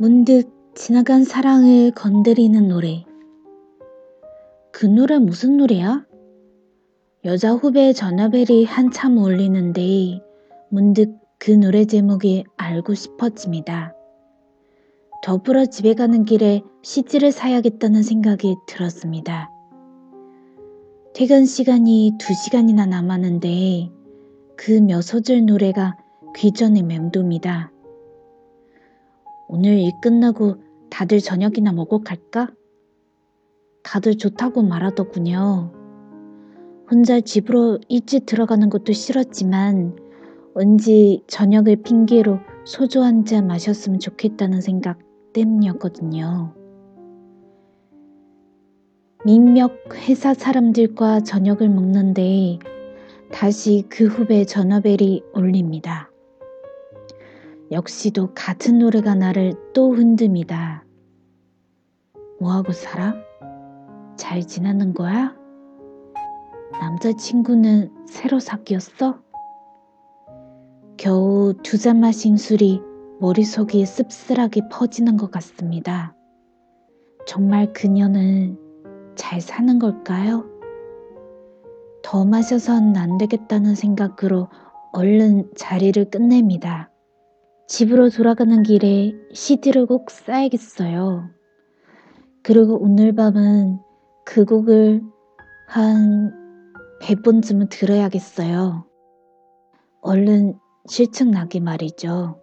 문득 지나간 사랑을 건드리는 노래. 그 노래 무슨 노래야? 여자 후배 전화벨이 한참 울리는데 문득 그 노래 제목이 알고 싶어집니다. 더불어 집에 가는 길에 CD를 사야겠다는 생각이 들었습니다. 퇴근 시간이 두 시간이나 남았는데 그 몇 소절 노래가 귀전에 맴돕니다. 오늘 일 끝나고 다들 저녁이나 먹고 갈까? 다들 좋다고 말하더군요. 혼자 집으로 일찍 들어가는 것도 싫었지만 왠지 저녁을 핑계로 소주 한 잔 마셨으면 좋겠다는 생각 때문이었거든요. 민력 회사 사람들과 저녁을 먹는데 다시 그 후배 전화벨이 울립니다. 역시도 같은 노래가 나를 또 흔듭니다. 뭐하고 살아? 잘 지내는 거야? 남자친구는 새로 사귀었어? 겨우 두 잔 마신 술이 머릿속에 씁쓸하게 퍼지는 것 같습니다. 정말 그녀는 잘 사는 걸까요? 더 마셔선 안 되겠다는 생각으로 얼른 자리를 끝냅니다. 집으로 돌아가는 길에 CD를 꼭 싸야겠어요. 그리고 오늘 밤은 그 곡을 한 100번쯤은 들어야겠어요. 얼른 실증 나게 말이죠.